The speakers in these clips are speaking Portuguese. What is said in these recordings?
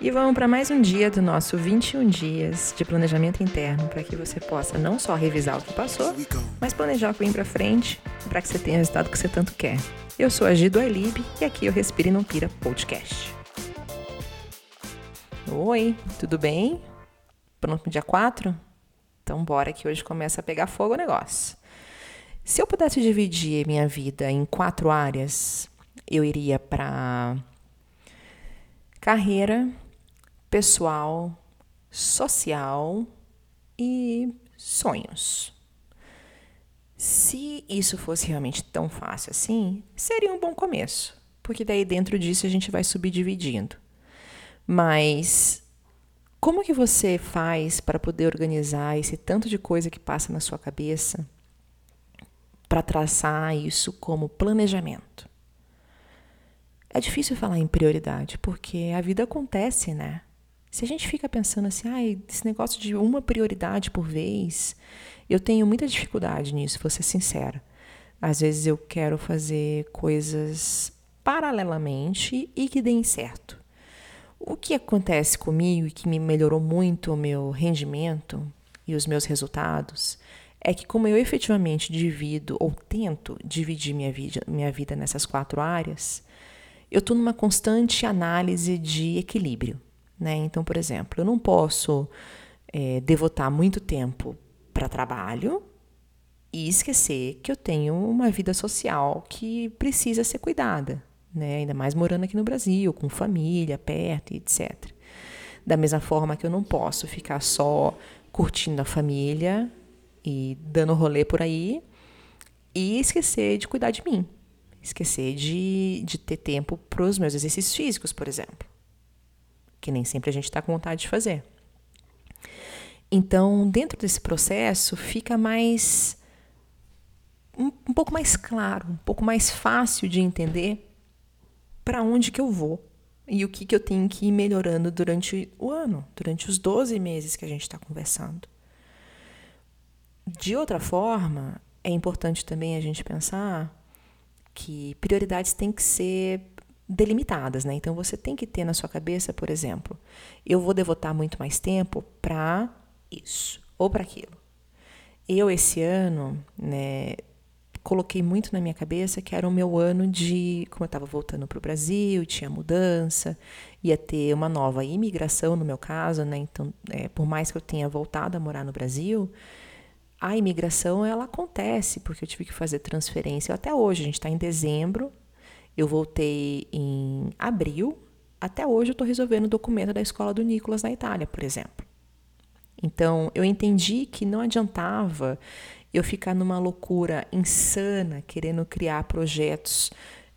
E vamos para mais um dia do nosso 21 dias de planejamento interno para que você possa não só revisar o que passou, mas planejar o que vem para frente para que você tenha o resultado que você tanto quer. Eu sou a Gido e aqui eu Respiro e Não Pira Podcast. Oi, tudo bem? Pronto pro dia 4? Então bora que hoje começa a pegar fogo o negócio. Se eu pudesse dividir minha vida em quatro áreas, eu iria para carreira, pessoal, social e sonhos. Se isso fosse realmente tão fácil assim, seria um bom começo, porque daí dentro disso a gente vai subdividindo. Mas como que você faz para poder organizar esse tanto de coisa que passa na sua cabeça para traçar isso como planejamento? É difícil falar em prioridade, porque a vida acontece, né? Se a gente fica pensando assim, ah, esse negócio de uma prioridade por vez, eu tenho muita dificuldade nisso, vou ser sincera. Às vezes eu quero fazer coisas paralelamente e que deem certo. O que acontece comigo e que me melhorou muito o meu rendimento e os meus resultados é que, como eu efetivamente divido ou tento dividir minha vida, minha vida nessas quatro áreas, eu estou numa constante análise de equilíbrio. Né? Então, por exemplo, eu não posso é, devotar muito tempo para trabalho e esquecer que eu tenho uma vida social que precisa ser cuidada, né? ainda mais morando aqui no Brasil, com família perto, etc. Da mesma forma que eu não posso ficar só curtindo a família e dando rolê por aí e esquecer de cuidar de mim, esquecer de, de ter tempo para os meus exercícios físicos, por exemplo que nem sempre a gente está com vontade de fazer. Então, dentro desse processo, fica mais. Um, um pouco mais claro, um pouco mais fácil de entender para onde que eu vou e o que, que eu tenho que ir melhorando durante o ano, durante os 12 meses que a gente está conversando. De outra forma, é importante também a gente pensar que prioridades têm que ser delimitadas, né? Então você tem que ter na sua cabeça, por exemplo, eu vou devotar muito mais tempo para isso ou para aquilo. Eu esse ano, né, coloquei muito na minha cabeça que era o meu ano de, como eu estava voltando para o Brasil, tinha mudança, ia ter uma nova imigração no meu caso, né? Então, é, por mais que eu tenha voltado a morar no Brasil, a imigração ela acontece porque eu tive que fazer transferência. Até hoje, a gente está em dezembro, eu voltei em abril, até hoje eu estou resolvendo o documento da escola do Nicolas na Itália, por exemplo. Então, eu entendi que não adiantava eu ficar numa loucura insana querendo criar projetos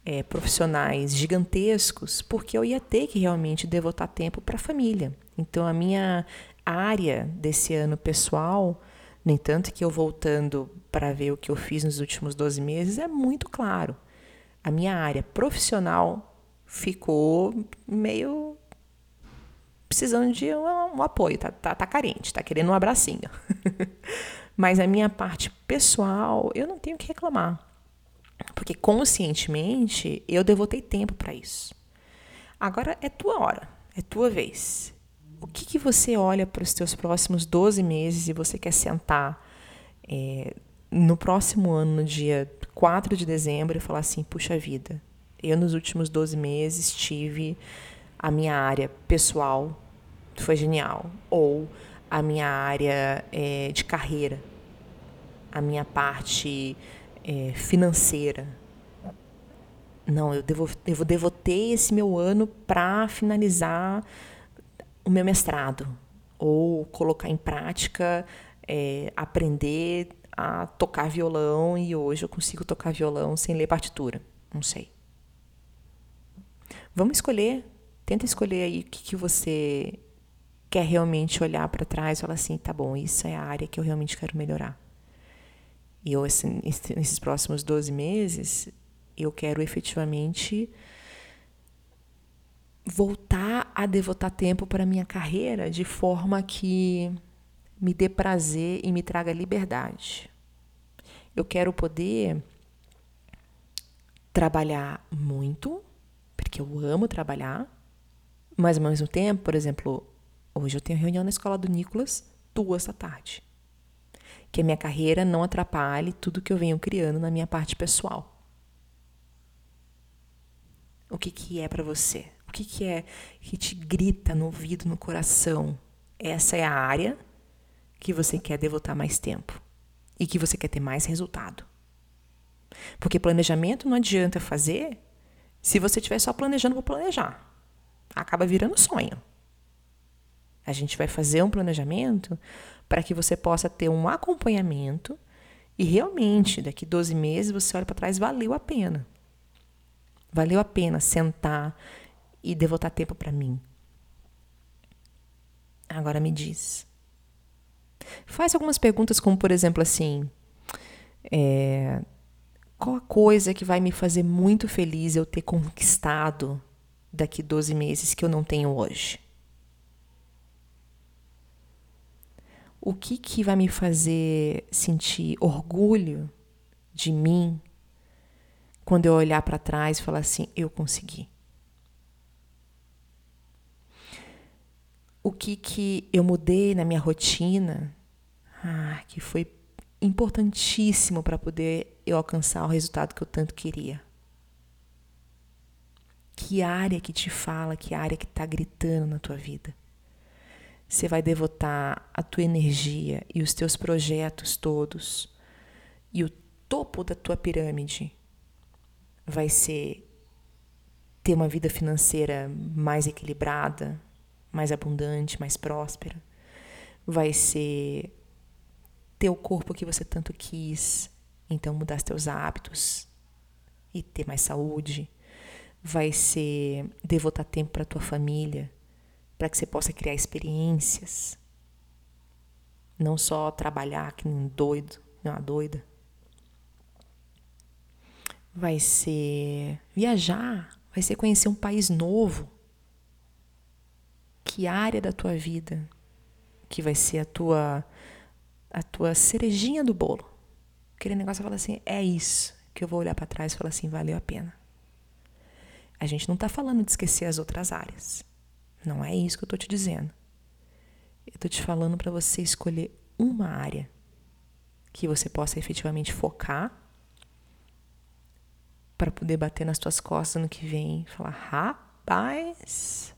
é, profissionais gigantescos, porque eu ia ter que realmente devotar tempo para a família. Então, a minha área desse ano pessoal, no entanto que eu voltando para ver o que eu fiz nos últimos 12 meses, é muito claro a minha área profissional ficou meio precisando de um, um apoio, tá, tá, tá, carente, tá querendo um abracinho. Mas a minha parte pessoal, eu não tenho que reclamar. Porque conscientemente eu devotei tempo para isso. Agora é tua hora, é tua vez. O que, que você olha para os teus próximos 12 meses e você quer sentar é, no próximo ano, no dia 4 de dezembro e falar assim: puxa vida, eu nos últimos 12 meses tive a minha área pessoal, foi genial, ou a minha área é, de carreira, a minha parte é, financeira. Não, eu, devo, eu devotei esse meu ano para finalizar o meu mestrado, ou colocar em prática, é, aprender a tocar violão e hoje eu consigo tocar violão sem ler partitura. Não sei. Vamos escolher, tenta escolher aí o que, que você quer realmente olhar para trás e falar assim, tá bom, isso é a área que eu realmente quero melhorar. E eu, assim, nesses próximos 12 meses, eu quero efetivamente voltar a devotar tempo para minha carreira de forma que me dê prazer e me traga liberdade. Eu quero poder trabalhar muito, porque eu amo trabalhar, Mas ao mesmo tempo, por exemplo, hoje eu tenho reunião na escola do Nicolas, duas da tarde. Que a minha carreira não atrapalhe tudo que eu venho criando na minha parte pessoal. O que, que é para você? O que, que é que te grita no ouvido, no coração? Essa é a área que você quer devotar mais tempo e que você quer ter mais resultado. Porque planejamento não adianta fazer se você estiver só planejando para planejar. Acaba virando sonho. A gente vai fazer um planejamento para que você possa ter um acompanhamento e realmente daqui 12 meses você olha para trás, valeu a pena. Valeu a pena sentar e devotar tempo para mim. Agora me diz. Faz algumas perguntas, como por exemplo assim: é, qual a coisa que vai me fazer muito feliz eu ter conquistado daqui 12 meses que eu não tenho hoje? O que, que vai me fazer sentir orgulho de mim quando eu olhar para trás e falar assim: eu consegui? O que, que eu mudei na minha rotina ah, que foi importantíssimo para poder eu alcançar o resultado que eu tanto queria? Que área que te fala, que área que está gritando na tua vida? Você vai devotar a tua energia e os teus projetos todos e o topo da tua pirâmide vai ser ter uma vida financeira mais equilibrada, mais abundante, mais próspera. Vai ser ter o corpo que você tanto quis, então mudar os teus hábitos e ter mais saúde. Vai ser devotar tempo para tua família, para que você possa criar experiências. Não só trabalhar que nem um doido, não uma doida. Vai ser viajar, vai ser conhecer um país novo. Que área da tua vida que vai ser a tua a tua cerejinha do bolo. Aquele negócio fala assim, é isso que eu vou olhar para trás e falar assim, valeu a pena. A gente não está falando de esquecer as outras áreas. Não é isso que eu estou te dizendo. Eu estou te falando para você escolher uma área que você possa efetivamente focar para poder bater nas tuas costas no que vem e falar: rapaz,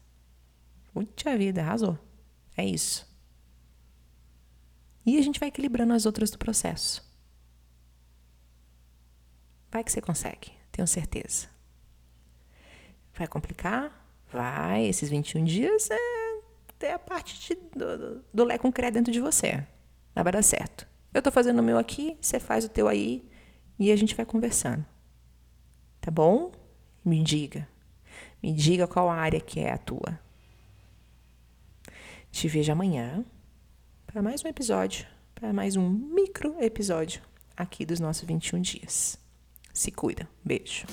puta vida, arrasou. É isso. E a gente vai equilibrando as outras do processo. Vai que você consegue, tenho certeza. Vai complicar? Vai. Esses 21 dias é, é a parte de, do, do Lé com Cré dentro de você. Vai dar certo. Eu tô fazendo o meu aqui, você faz o teu aí e a gente vai conversando. Tá bom? Me diga. Me diga qual área que é a tua. Te vejo amanhã para mais um episódio, para mais um micro episódio aqui dos nossos 21 dias. Se cuida. Beijo.